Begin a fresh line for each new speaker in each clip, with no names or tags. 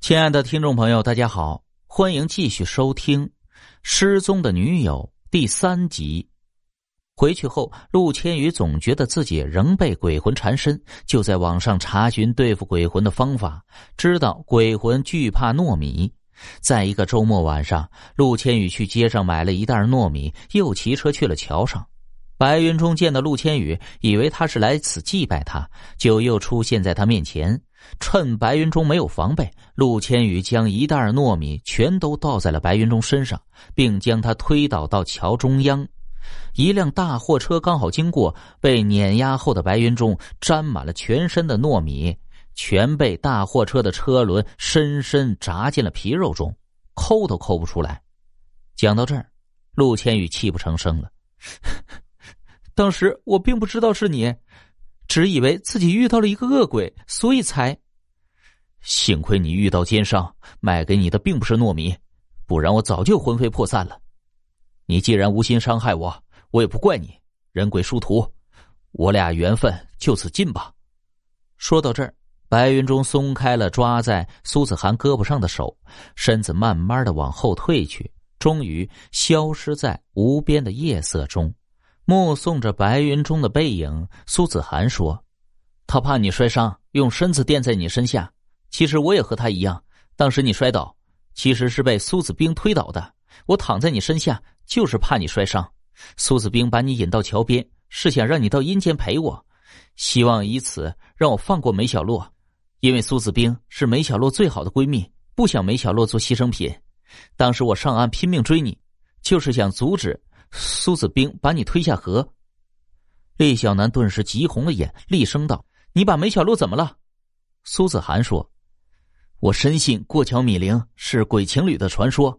亲爱的听众朋友，大家好，欢迎继续收听《失踪的女友》第三集。回去后，陆千羽总觉得自己仍被鬼魂缠身，就在网上查询对付鬼魂的方法，知道鬼魂惧怕糯米。在一个周末晚上，陆千羽去街上买了一袋糯米，又骑车去了桥上。白云中见到陆千羽，以为他是来此祭拜他，就又出现在他面前。趁白云中没有防备，陆千羽将一袋糯米全都倒在了白云中身上，并将他推倒到桥中央。一辆大货车刚好经过，被碾压后的白云中沾满了全身的糯米，全被大货车的车轮深深扎进了皮肉中，抠都抠不出来。讲到这儿，陆千羽泣不成声了。当时我并不知道是你。只以为自己遇到了一个恶鬼，所以才。幸亏你遇到奸商，卖给你的并不是糯米，不然我早就魂飞魄散了。你既然无心伤害我，我也不怪你。人鬼殊途，我俩缘分就此尽吧。说到这儿，白云中松开了抓在苏子涵胳膊上的手，身子慢慢的往后退去，终于消失在无边的夜色中。目送着白云中的背影，苏子涵说：“他怕你摔伤，用身子垫在你身下。其实我也和他一样，当时你摔倒，其实是被苏子冰推倒的。我躺在你身下，就是怕你摔伤。苏子冰把你引到桥边，是想让你到阴间陪我，希望以此让我放过梅小洛，因为苏子冰是梅小洛最好的闺蜜，不想梅小洛做牺牲品。当时我上岸拼命追你，就是想阻止。”苏子冰把你推下河，厉小南顿时急红了眼，厉声道：“你把梅小璐怎么了？”苏子涵说：“我深信过桥米玲是鬼情侣的传说，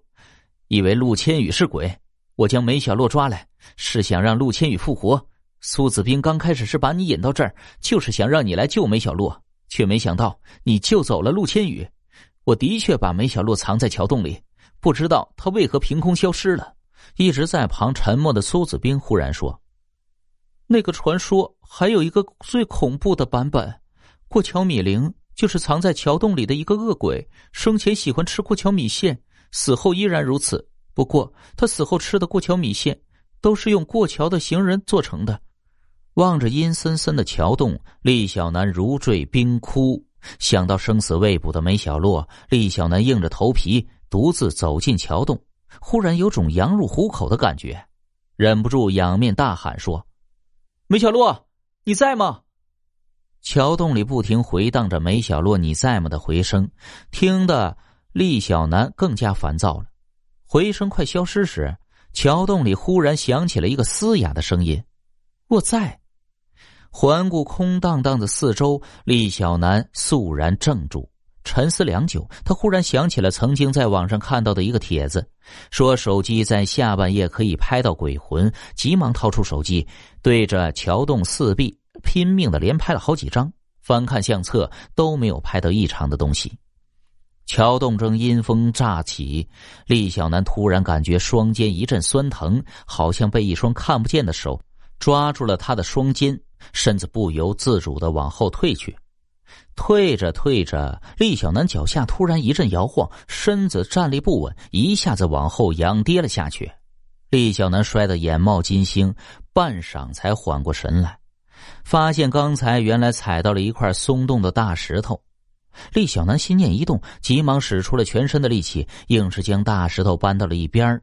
以为陆千羽是鬼，我将梅小璐抓来，是想让陆千羽复活。苏子冰刚开始是把你引到这儿，就是想让你来救梅小璐，却没想到你救走了陆千羽。我的确把梅小璐藏在桥洞里，不知道他为何凭空消失了。”一直在旁沉默的苏子冰忽然说：“那个传说还有一个最恐怖的版本，过桥米灵就是藏在桥洞里的一个恶鬼，生前喜欢吃过桥米线，死后依然如此。不过他死后吃的过桥米线都是用过桥的行人做成的。”望着阴森森的桥洞，厉小南如坠冰窟。想到生死未卜的梅小洛，厉小南硬着头皮独自走进桥洞。忽然有种羊入虎口的感觉，忍不住仰面大喊说：“梅小洛，你在吗？”桥洞里不停回荡着“梅小洛，你在吗”的回声，听得厉小南更加烦躁了。回声快消失时，桥洞里忽然响起了一个嘶哑的声音：“我在。”环顾空荡荡的四周，厉小南肃然怔住。沉思良久，他忽然想起了曾经在网上看到的一个帖子，说手机在下半夜可以拍到鬼魂。急忙掏出手机，对着桥洞四壁拼命的连拍了好几张。翻看相册都没有拍到异常的东西。桥洞正阴风乍起，厉小南突然感觉双肩一阵酸疼，好像被一双看不见的手抓住了他的双肩，身子不由自主的往后退去。退着退着，厉小南脚下突然一阵摇晃，身子站立不稳，一下子往后仰跌了下去。厉小南摔得眼冒金星，半晌才缓过神来，发现刚才原来踩到了一块松动的大石头。厉小南心念一动，急忙使出了全身的力气，硬是将大石头搬到了一边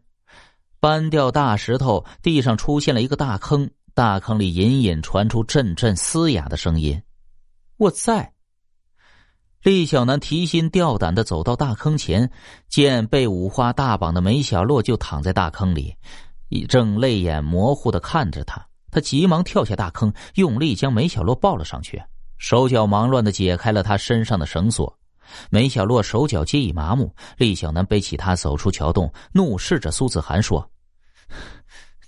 搬掉大石头，地上出现了一个大坑，大坑里隐隐传出阵阵嘶哑的声音：“我在。”厉小南提心吊胆的走到大坑前，见被五花大绑的梅小洛就躺在大坑里，正泪眼模糊的看着他。他急忙跳下大坑，用力将梅小洛抱了上去，手脚忙乱的解开了他身上的绳索。梅小洛手脚皆已麻木。厉小南背起他走出桥洞，怒视着苏子涵说：“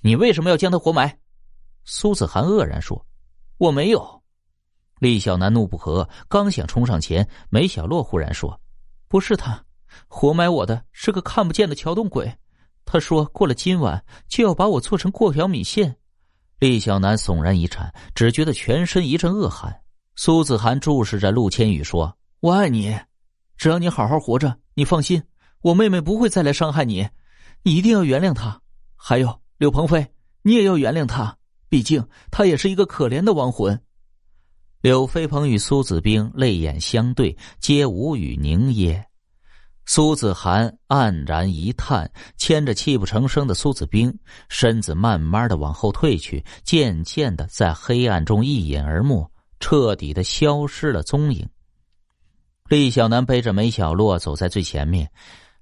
你为什么要将他活埋？”苏子涵愕然说：“我没有。”厉小南怒不可，刚想冲上前，梅小洛忽然说：“不是他，活埋我的是个看不见的桥洞鬼。他说过了今晚就要把我做成过桥米线。”厉小南悚然一颤，只觉得全身一阵恶寒。苏子涵注视着陆千羽说：“我爱你。”只要你好好活着，你放心，我妹妹不会再来伤害你。你一定要原谅她。还有柳鹏飞，你也要原谅她，毕竟她也是一个可怜的亡魂。柳飞鹏与苏子冰泪眼相对，皆无语凝噎。苏子涵黯然一叹，牵着泣不成声的苏子冰，身子慢慢的往后退去，渐渐的在黑暗中一隐而没，彻底的消失了踪影。厉小南背着梅小洛走在最前面，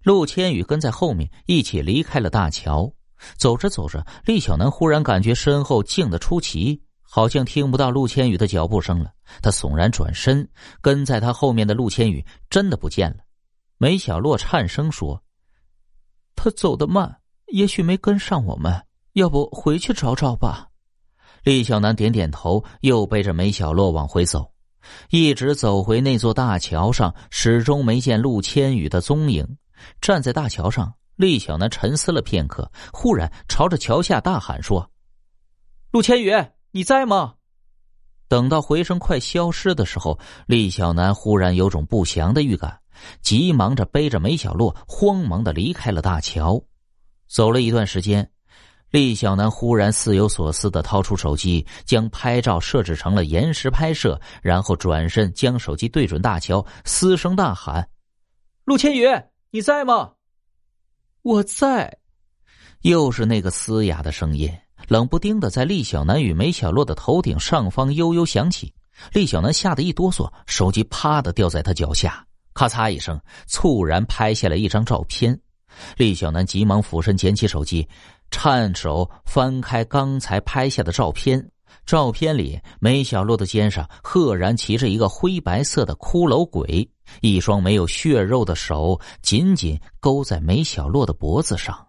陆千羽跟在后面，一起离开了大桥。走着走着，厉小南忽然感觉身后静得出奇。好像听不到陆千羽的脚步声了。他悚然转身，跟在他后面的陆千羽真的不见了。梅小洛颤声说：“他走得慢，也许没跟上我们。要不回去找找吧。”厉小南点点头，又背着梅小洛往回走，一直走回那座大桥上，始终没见陆千羽的踪影。站在大桥上，厉小南沉思了片刻，忽然朝着桥下大喊说：“陆千羽！”你在吗？等到回声快消失的时候，厉小南忽然有种不祥的预感，急忙着背着梅小洛，慌忙的离开了大桥。走了一段时间，厉小南忽然似有所思的掏出手机，将拍照设置成了延时拍摄，然后转身将手机对准大桥，嘶声大喊：“陆千羽，你在吗？”“我在。”又是那个嘶哑的声音。冷不丁的在厉小南与梅小洛的头顶上方悠悠响起，厉小南吓得一哆嗦，手机啪的掉在他脚下，咔嚓一声，猝然拍下了一张照片。厉小南急忙俯身捡起手机，颤手翻开刚才拍下的照片。照片里，梅小洛的肩上赫然骑着一个灰白色的骷髅鬼，一双没有血肉的手紧紧勾在梅小洛的脖子上。